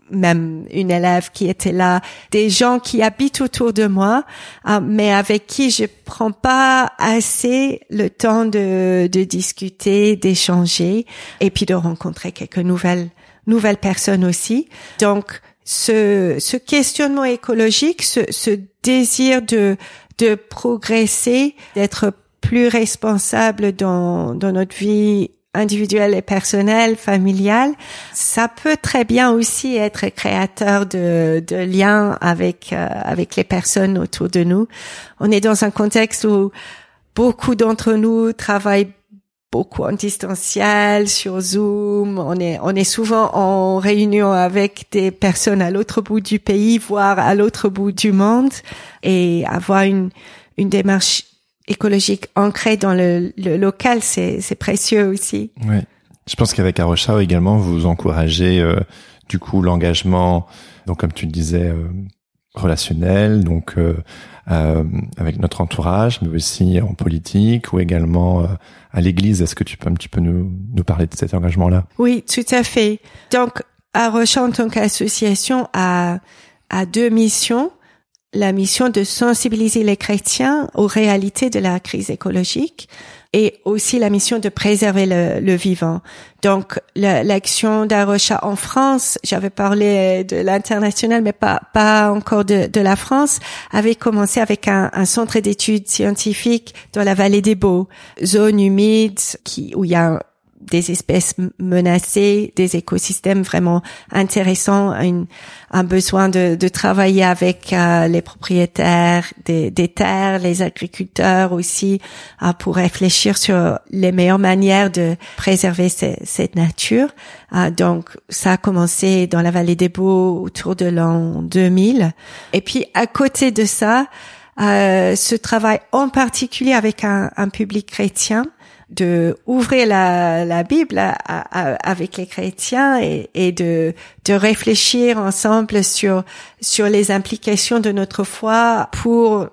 même une élève qui était là, des gens qui habitent autour de moi, euh, mais avec qui je prends pas assez le temps de, de discuter, d'échanger, et puis de rencontrer quelques nouvelles nouvelles personnes aussi. Donc ce, ce questionnement écologique, ce, ce désir de de progresser, d'être plus responsable dans, dans notre vie individuelle et personnelle, familiale, ça peut très bien aussi être créateur de, de liens avec euh, avec les personnes autour de nous. On est dans un contexte où beaucoup d'entre nous travaillent beaucoup en distanciel sur Zoom. On est on est souvent en réunion avec des personnes à l'autre bout du pays, voire à l'autre bout du monde, et avoir une une démarche écologique ancré dans le, le local, c'est, c'est précieux aussi. Oui. Je pense qu'avec Arocha également, vous encouragez euh, du coup l'engagement, donc comme tu le disais, euh, relationnel, donc euh, avec notre entourage, mais aussi en politique ou également à l'Église. Est-ce que tu peux un petit peu nous, nous parler de cet engagement-là? Oui, tout à fait. Donc Arocha en tant qu'association a, a deux missions la mission de sensibiliser les chrétiens aux réalités de la crise écologique et aussi la mission de préserver le, vivant. Donc l'action d'Arocha en France, j'avais parlé de l'international, mais pas pas encore de, de, la France, avait commencé avec un, un centre d'études scientifiques dans la vallée des Beaux, zone humide qui où il y a des espèces menacées, des écosystèmes vraiment intéressants, un, un besoin de, de, travailler avec euh, les propriétaires des, des, terres, les agriculteurs aussi, euh, pour réfléchir sur les meilleures manières de préserver cette nature. Euh, donc, ça a commencé dans la vallée des Beaux autour de l'an 2000. Et puis, à côté de ça, ce travail en particulier avec un, un public chrétien, de ouvrir la, la Bible avec les chrétiens et, et, de, de réfléchir ensemble sur sur les implications de notre foi pour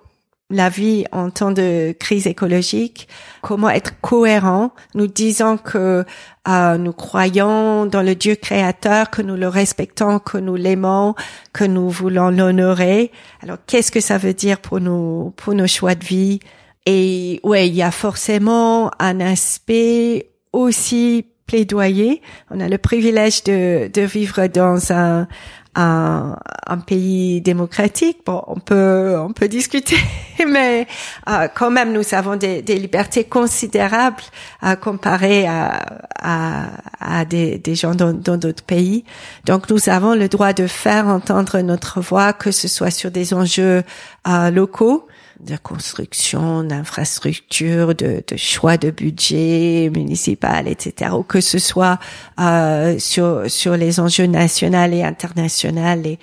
la vie en temps de crise écologique, comment être cohérent, nous disons que euh, nous croyons dans le Dieu créateur, que nous le respectons, que nous l'aimons, que nous voulons l'honorer. Alors qu'est-ce que ça veut dire pour nous pour nos choix de vie? Et ouais, il y a forcément un aspect aussi plaidoyer. On a le privilège de, de vivre dans un, un, un pays démocratique. Bon, on peut on peut discuter, mais euh, quand même nous avons des, des libertés considérables à comparer à, à, à des, des gens dans d'autres pays. Donc nous avons le droit de faire entendre notre voix, que ce soit sur des enjeux euh, locaux de construction, d'infrastructures, de, de, choix de budget municipal, etc. Ou que ce soit euh, sur sur les enjeux nationaux et internationaux, les,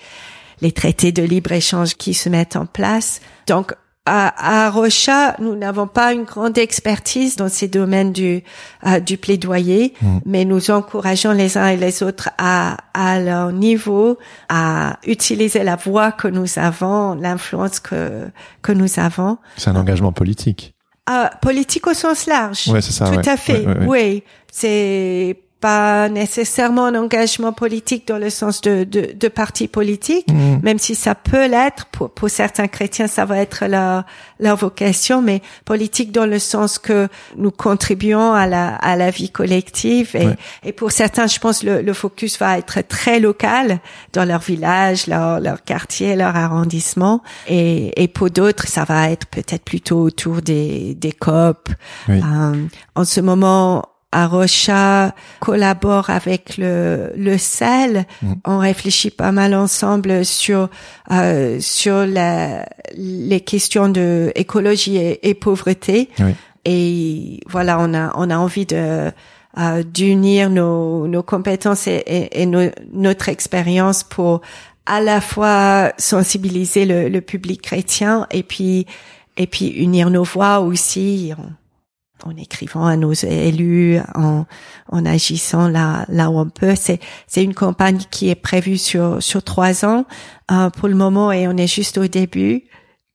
les traités de libre échange qui se mettent en place. Donc à, à Rocha, nous n'avons pas une grande expertise dans ces domaines du, euh, du plaidoyer, mmh. mais nous encourageons les uns et les autres à, à leur niveau à utiliser la voix que nous avons, l'influence que, que nous avons. C'est un engagement politique. Euh, politique au sens large. Ouais, c'est ça. Tout ouais. à fait. Ouais, oui, c'est pas nécessairement un engagement politique dans le sens de, de, de parti politique, mmh. même si ça peut l'être pour, pour certains chrétiens, ça va être leur, leur vocation, mais politique dans le sens que nous contribuons à la, à la vie collective et, Ouais. et pour certains, je pense le, le focus va être très local dans leur village, leur, leur quartier, leur arrondissement et, et pour d'autres, ça va être peut-être plutôt autour des, des COP. Oui. Euh, en ce moment, Arocha collabore avec le, le sel. Mm. On réfléchit pas mal ensemble sur euh, sur la, les questions de écologie et, et pauvreté. Oui. Et voilà, on a on a envie de euh, d'unir nos, nos compétences et, et, et notre expérience pour à la fois sensibiliser le, le public chrétien et puis et puis unir nos voix aussi en écrivant à nos élus, en, en agissant là là où on peut. C'est c'est une campagne qui est prévue sur sur trois ans euh, pour le moment et on est juste au début.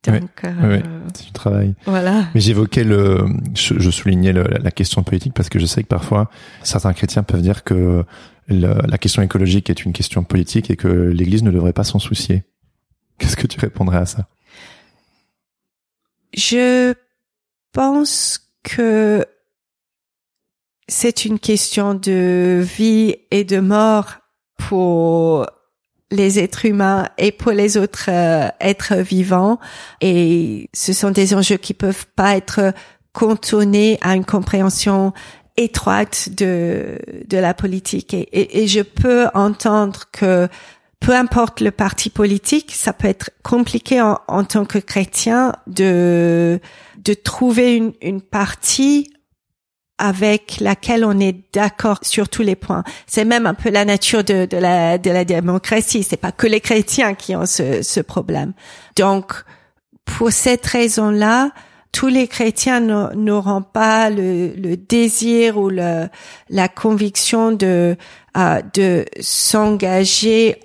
Oui, Donc euh, oui. C'est du travail. voilà. Mais j'évoquais le, je, je soulignais le- la question politique parce que je sais que parfois certains chrétiens peuvent dire que le- la question écologique est une question politique et que l'Église ne devrait pas s'en soucier. Qu'est-ce que tu répondrais à ça? Je pense que c'est une question de vie et de mort pour les êtres humains et pour les autres euh, êtres vivants. Et ce sont des enjeux qui peuvent pas être contournés à une compréhension étroite de, de la politique. Et, je peux entendre que peu importe le parti politique, ça peut être compliqué en tant que chrétien de de trouver une, une partie avec laquelle on est d'accord sur tous les points. C'est même un peu la nature de, de la de la démocratie. C'est pas que les chrétiens qui ont ce, ce problème. Donc, pour cette raison-là, tous les chrétiens n'a- n'auront pas le, le désir ou le, la conviction de euh, de s'engager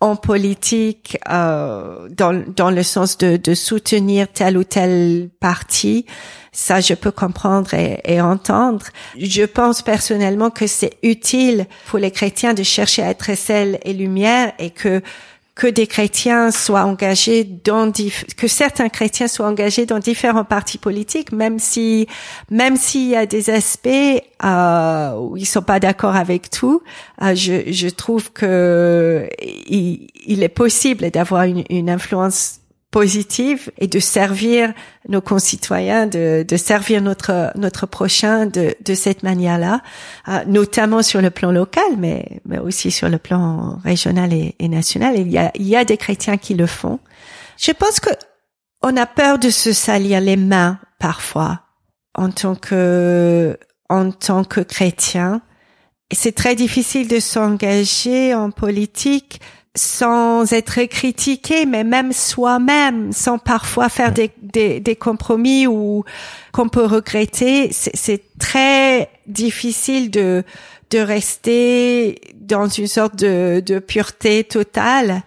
en politique euh, dans dans le sens de de soutenir tel ou tel parti. Ça je peux comprendre et, et entendre. Je pense personnellement que c'est utile pour les chrétiens de chercher à être sel et lumière et que que des chrétiens soient engagés dans que certains chrétiens soient engagés dans différents partis politiques, même si même s'il y a des aspects euh, où ils sont pas d'accord avec tout, euh, je, je trouve que il, il est possible d'avoir une, une influence positive et de servir nos concitoyens, de, de servir notre notre prochain de, de cette manière-là, euh, notamment sur le plan local, mais mais aussi sur le plan régional et, national. Il y a il y a des chrétiens qui le font. Je pense que on a peur de se salir les mains parfois en tant que en tant que chrétien. C'est très difficile de s'engager en politique sans être critiqué, mais même soi-même, sans parfois faire des, des, des compromis ou qu'on peut regretter. C'est très difficile de de rester dans une sorte de, de pureté totale.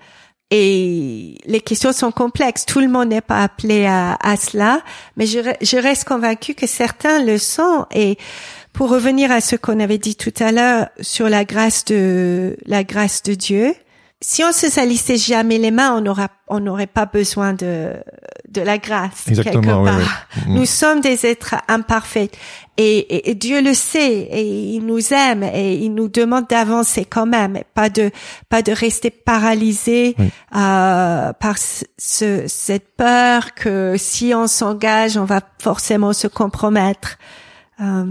Et les questions sont complexes. Tout le monde n'est pas appelé à, à cela, mais je, je reste convaincue que certains le sont. Et pour revenir à ce qu'on avait dit tout à l'heure sur la grâce de la grâce de Dieu, si on se salissait jamais les mains, on n'aura, on n'aurait pas besoin de de la grâce Exactement, quelque part. oui. Nous sommes des êtres imparfaits et, et- et Dieu le sait et il nous aime et il nous demande d'avancer quand même, et pas de pas de rester paralysé Oui. euh, par ce, ce- cette peur que si on s'engage, on va forcément se compromettre. Euh,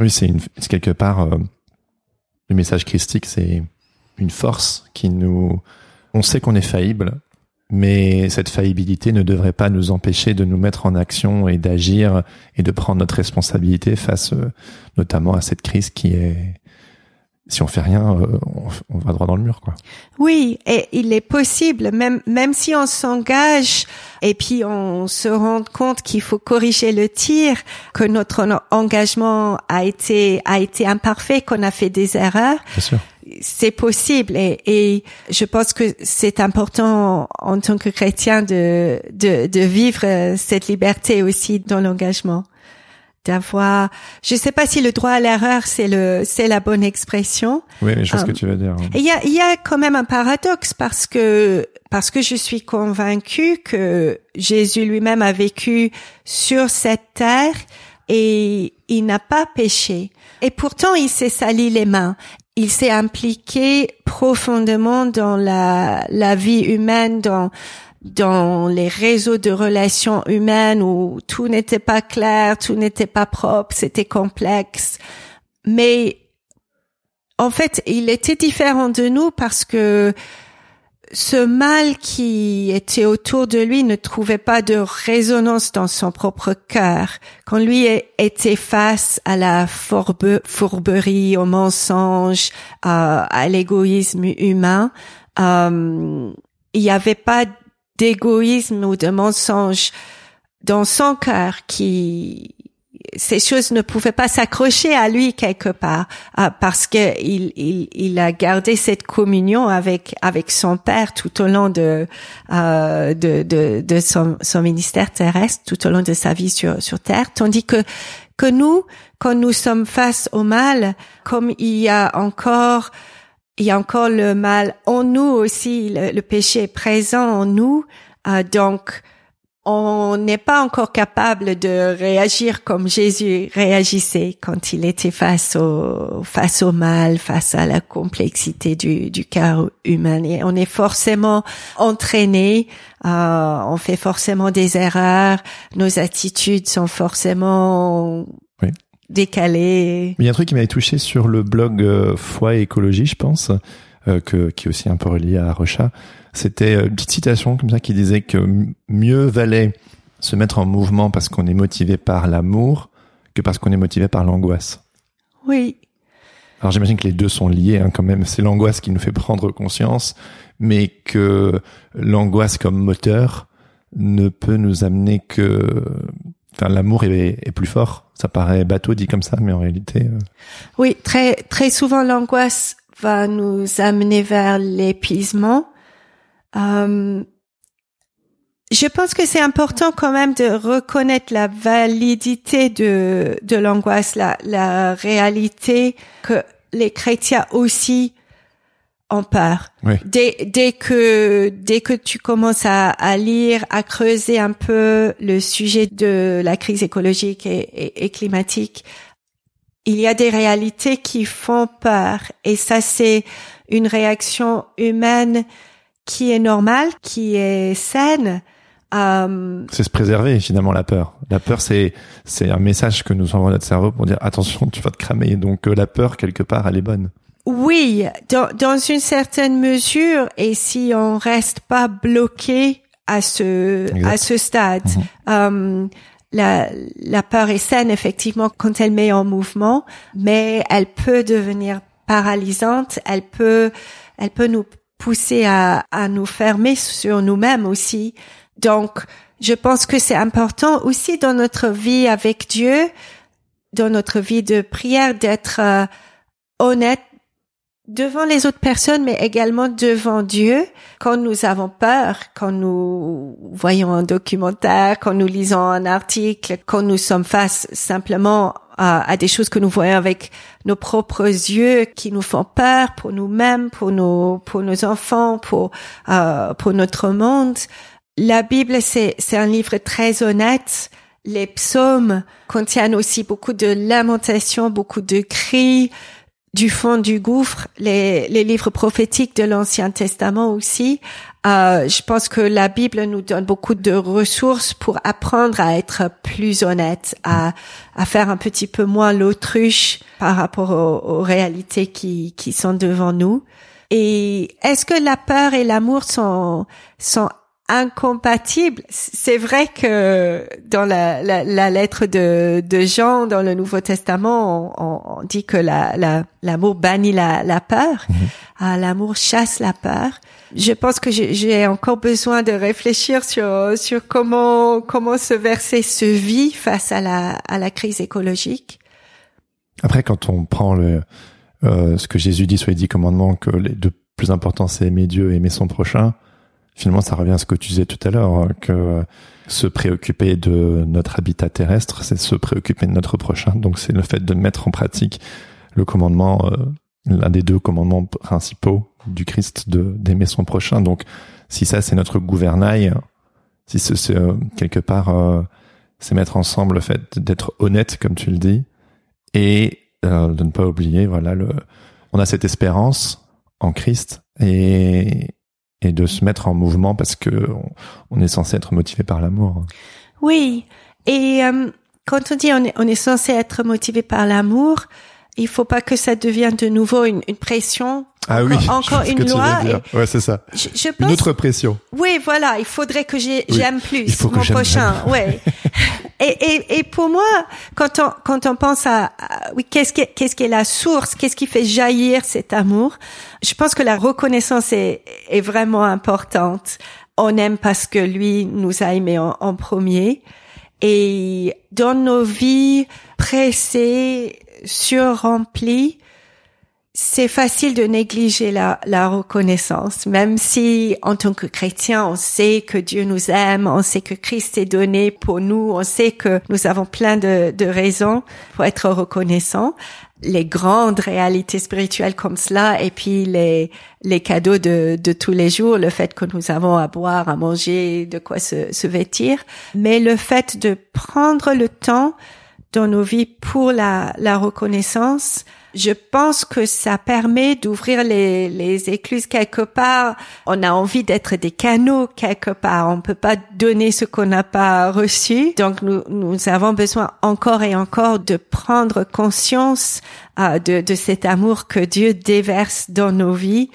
Oui, c'est une, c'est quelque part euh, le message christique, c'est une force qui nous. On sait qu'on est faillible, mais cette faillibilité ne devrait pas nous empêcher de nous mettre en action et d'agir et de prendre notre responsabilité face, euh, notamment à cette crise qui est. Si on fait rien, euh, on, on va droit dans le mur, quoi. Oui, et il est possible, même même si on s'engage et puis on se rend compte qu'il faut corriger le tir, que notre en- engagement a été a été imparfait, qu'on a fait des erreurs, Bien sûr. C'est possible et, et je pense que c'est important en tant que chrétien de de, de vivre euh, cette liberté aussi dans l'engagement d'avoir je sais pas si le droit à l'erreur c'est le c'est la bonne expression Oui, mais je vois ce Euh, que tu veux dire. il y a, il y a quand même un paradoxe parce que parce que je suis convaincue que Jésus lui-même a vécu sur cette terre et il n'a pas péché. Et pourtant, il s'est sali les mains. Il s'est impliqué profondément dans la, vie humaine, dans les réseaux de relations humaines où tout n'était pas clair, tout n'était pas propre, c'était complexe. Mais en fait, il était différent de nous parce que ce mal qui était autour de lui ne trouvait pas de résonance dans son propre cœur. Quand lui était face à la fourbe- fourberie, au mensonge, à, à l'égoïsme humain, euh, il n'y avait pas d'égoïsme ou de mensonge dans son cœur qui ces choses ne pouvaient pas s'accrocher à lui quelque part ah, parce que il, il, il a gardé cette communion avec avec son père tout au long de euh, de, de, de son, son ministère terrestre tout au long de sa vie sur sur terre. Tandis que que nous quand nous sommes face au mal comme il y a encore il y a encore le mal en nous aussi le, le péché est présent en nous euh, donc on n'est pas encore capable de réagir comme Jésus réagissait quand il était face au face au mal, face à la complexité du, du cœur humain. Et on est forcément entraîné, euh, on fait forcément des erreurs, nos attitudes sont forcément Oui. décalées. Il y a un truc qui m'avait touché sur le blog euh, Foi et écologie, je pense, euh, que, qui est aussi un peu relié à Rocha. C'était euh, une petite citation comme ça qui disait que mieux valait se mettre en mouvement parce qu'on est motivé par l'amour que parce qu'on est motivé par l'angoisse. Oui, Alors j'imagine que les deux sont liés hein, quand même. C'est l'angoisse qui nous fait prendre conscience, mais que l'angoisse comme moteur ne peut nous amener que... Enfin, l'amour est, est plus fort. Ça paraît bateau dit comme ça, mais en réalité... euh, Oui, très très souvent l'angoisse va nous amener vers l'épuisement. Euh, je pense que c'est important quand même de reconnaître la validité de de l'angoisse, la la réalité que les chrétiens aussi ont peur. Oui. Dès, dès que dès que tu commences à, à lire, à creuser un peu le sujet de la crise écologique et, et- et climatique, il y a des réalités qui font peur. Et ça, c'est une réaction humaine qui est normale, qui est saine. Euh, C'est se préserver finalement la peur. La peur c'est c'est un message que nous envoie notre cerveau pour dire attention tu vas te cramer. Donc euh, la peur quelque part elle est bonne. Oui, dans, dans une certaine mesure, et si on reste pas bloqué à ce Exact. à ce stade, euh, la, la peur est saine effectivement quand elle met en mouvement, mais elle peut devenir paralysante. Elle peut elle peut nous pousser à à nous fermer sur nous-mêmes aussi. Donc, je pense que c'est important aussi dans notre vie avec Dieu, dans notre vie de prière, d'être euh, honnête devant les autres personnes, mais également devant Dieu, quand nous avons peur, quand nous voyons un documentaire, quand nous lisons un article, quand nous sommes face simplement à, des choses que nous voyons avec nos propres yeux, qui nous font peur pour nous-mêmes, pour nos pour nos enfants, pour euh, pour notre monde. la Bible, c'est, c'est un livre très honnête. Les psaumes contiennent aussi beaucoup de lamentations, beaucoup de cris du fond du gouffre, les, les livres prophétiques de l'Ancien Testament aussi. Euh, je pense que la Bible nous donne beaucoup de ressources pour apprendre à être plus honnête, à, à faire un petit peu moins l'autruche par rapport aux, aux réalités qui, qui sont devant nous. Et est-ce que la peur et l'amour sont, sont incompatibles. C'est vrai que dans la, la, la, lettre de, de Jean dans le Nouveau Testament, on, on dit que la, l'amour bannit la, la peur, mhm. ah, l'amour chasse la peur. Je pense que j'ai encore besoin de réfléchir sur sur comment comment ce verset se vit face à la à la crise écologique. Après, quand on prend le euh, ce que Jésus dit sur les dix commandements, que les deux plus importants c'est aimer Dieu et aimer son prochain finalement, ça revient à ce que tu disais tout à l'heure, que se préoccuper de notre habitat terrestre, c'est se préoccuper de notre prochain. Donc, c'est le fait de mettre en pratique le commandement, euh, l'un des deux commandements principaux du Christ de d'aimer son prochain. Donc, si ça, c'est notre gouvernail, si c'est euh, quelque part, euh, c'est mettre ensemble le fait d'être honnête, comme tu le dis, et de ne pas oublier, voilà, le, on a cette espérance en Christ et et de se mettre en mouvement parce que on, est censé être motivé par l'amour. Oui, et euh, quand on dit on est, on est censé être motivé par l'amour, il faut pas que ça devienne de nouveau une, une pression. Ah encore, oui, encore une loi. ouais, c'est ça. Je, je pense, une autre pression. Oui, voilà, il faudrait que j'aime plus il faut mon prochain. Ouais. et, et, et pour moi, quand on quand on pense à, oui, qu'est-ce qui qu'est-ce qui est la source, qu'est-ce qui fait jaillir cet amour Je pense que la reconnaissance est est vraiment importante. On aime parce que lui nous a aimés en, en premier. Et dans nos vies pressées, surrempli, c'est facile de négliger la, la, reconnaissance, même si en tant que chrétien, on sait que Dieu nous aime, on sait que Christ est donné pour nous, on sait que nous avons plein de, de raisons pour être reconnaissants. Les grandes réalités spirituelles comme cela, et puis les, les cadeaux de, de tous les jours, le fait que nous avons à boire, à manger, de quoi se, se vêtir, mais le fait de prendre le temps dans nos vies pour la, la reconnaissance, je pense que ça permet d'ouvrir les, les écluses quelque part. On a envie d'être des canaux quelque part. On peut pas donner ce qu'on n'a pas reçu. Donc nous, nous avons besoin encore et encore de prendre conscience euh, de, de cet amour que Dieu déverse dans nos vies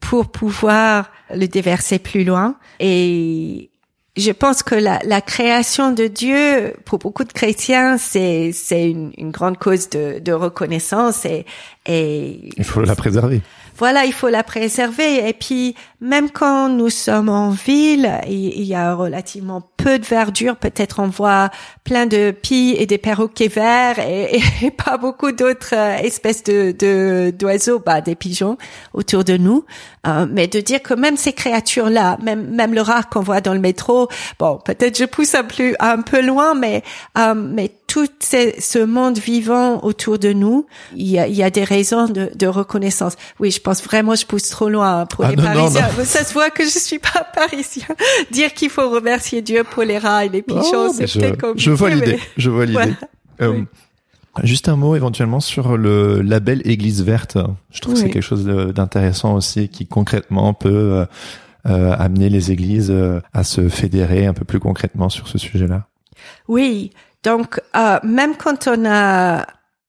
pour pouvoir le déverser plus loin. Et je pense que la, la, création de Dieu, pour beaucoup de chrétiens, c'est une, une, grande cause de, de reconnaissance et, et il faut la préserver voilà, il faut la préserver. Et puis, même quand nous sommes en ville, il, y a relativement peu de verdure. Peut-être on voit plein de pies et des perroquets verts et, pas beaucoup d'autres euh, espèces de d'oiseaux, bah des pigeons autour de nous. Euh, mais de dire que même ces créatures-là, même même le rat qu'on voit dans le métro, bon, peut-être je pousse un peu un peu loin, mais euh, mais tout ce monde vivant autour de nous, il y a, il y a des raisons de, de, reconnaissance. Oui, je pense vraiment je pousse trop loin pour ah, les Parisiens. Ça se voit que je suis pas parisien. Dire qu'il faut remercier Dieu pour les rats et les pigeons, oh, c'est peut-être comme Je vois l'idée. Je vois l'idée. Euh, juste un mot éventuellement sur le label Église verte. Je trouve que c'est quelque chose d'intéressant aussi qui concrètement peut euh, euh, amener les églises à se fédérer un peu plus concrètement sur ce sujet-là. Oui, donc, euh, même quand on a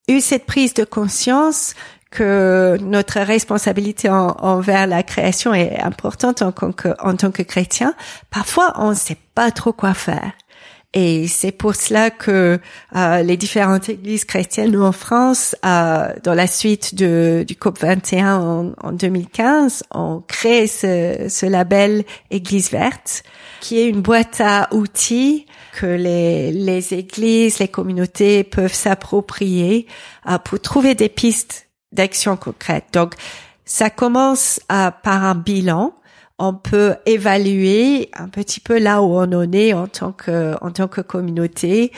eu cette prise de conscience que notre responsabilité envers la création est importante en, en tant que chrétien, parfois on ne sait pas trop quoi faire. Et c'est pour cela que euh, les différentes églises chrétiennes en France, euh, dans la suite de, du COP 21 en, en 2015, ont créé ce, ce label Église verte, qui est une boîte à outils que les, les églises, les communautés peuvent s'approprier euh, pour trouver des pistes d'action concrètes. Donc, ça commence euh, par un bilan. On peut évaluer un petit peu là où on en est en tant que en tant que communauté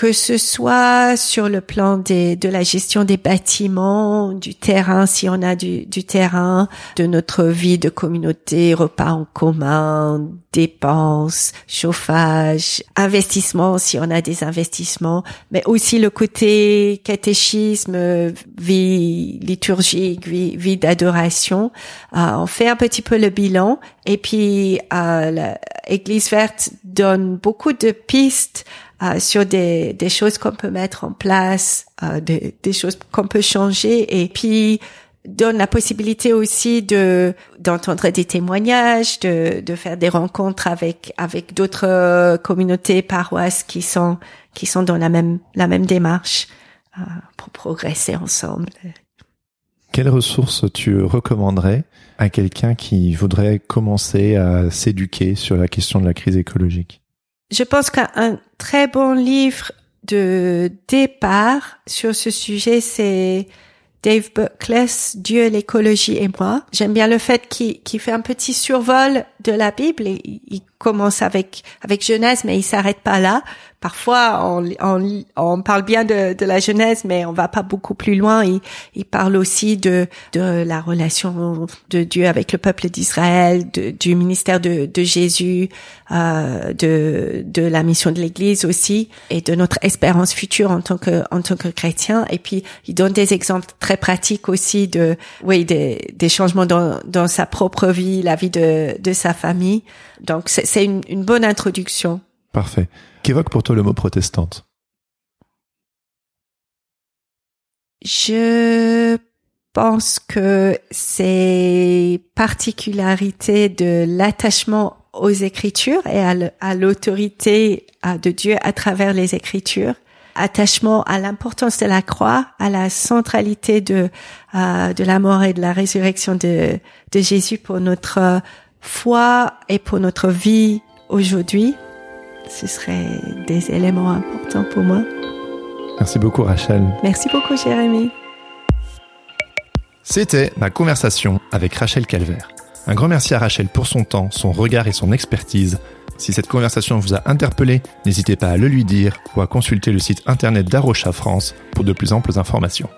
que ce soit sur le plan des, de la gestion des bâtiments, du terrain, si on a du, du terrain, de notre vie de communauté, repas en commun, dépenses, chauffage, investissement si on a des investissements, mais aussi le côté catéchisme, vie liturgique, vie, vie d'adoration. Euh, on fait un petit peu le bilan et puis euh, l'Église verte donne beaucoup de pistes euh, sur des, des choses qu'on peut mettre en place, euh, des, des choses qu'on peut changer et puis donne la possibilité aussi de d'entendre des témoignages, de, de faire des rencontres avec avec d'autres euh, communautés paroisses qui sont qui sont dans la même la même démarche euh, pour progresser ensemble. Quelles ressources tu recommanderais à quelqu'un qui voudrait commencer à s'éduquer sur la question de la crise écologique? Je pense qu'un très bon livre de départ sur ce sujet, c'est Dave Buckless, Dieu, l'écologie et moi. J'aime bien le fait qu'il fait un petit survol de la Bible et il commence avec avec Genèse, mais il s'arrête pas là parfois on, on, on, parle bien de, de, la Genèse, mais on va pas beaucoup plus loin. Il, il parle aussi de, de la relation de Dieu avec le peuple d'Israël, du ministère de, de Jésus, euh, de, de la mission de l'Église aussi, et de notre espérance future en tant que en tant que chrétien. Et puis il donne des exemples très pratiques aussi de oui des, des changements dans, dans sa propre vie, la vie de, de sa famille. Donc c'est une, une bonne introduction. Parfait. Qu'évoque pour toi le mot protestante? Je pense que ces particularités de l'attachement aux Écritures et à l'autorité de Dieu à travers les Écritures, attachement à l'importance de la croix, à la centralité de euh, la mort et de la résurrection de de Jésus pour notre foi et pour notre vie aujourd'hui ce seraient des éléments importants pour moi. Merci beaucoup Rachel. Merci beaucoup Jérémy. C'était ma conversation avec Rachel Calvaire. Un grand merci à Rachel pour son temps, son regard et son expertise. Si cette conversation vous a interpellé, n'hésitez pas à le lui dire ou à consulter le site internet d'Arocha France pour de plus amples informations.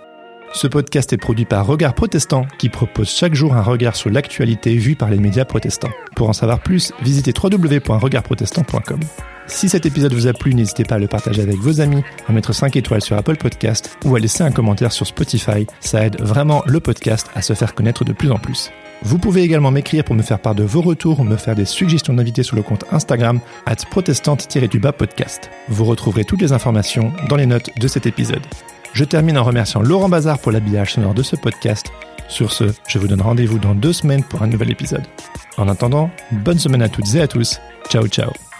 Ce podcast est produit par Regard Protestant qui propose chaque jour un regard sur l'actualité vue par les médias protestants. Pour en savoir plus, visitez www.regardprotestant.com. Si cet épisode vous a plu, n'hésitez pas à le partager avec vos amis, à mettre 5 étoiles sur Apple Podcast ou à laisser un commentaire sur Spotify. Ça aide vraiment le podcast à se faire connaître de plus en plus. Vous pouvez également m'écrire pour me faire part de vos retours ou me faire des suggestions d'invités sur le compte Instagram at protestante-du-bas podcast. Vous retrouverez toutes les informations dans les notes de cet épisode. Je termine en remerciant Laurent Bazar pour l'habillage sonore de ce podcast. Sur ce, je vous donne rendez-vous dans deux semaines pour un nouvel épisode. En attendant, bonne semaine à toutes et à tous. Ciao ciao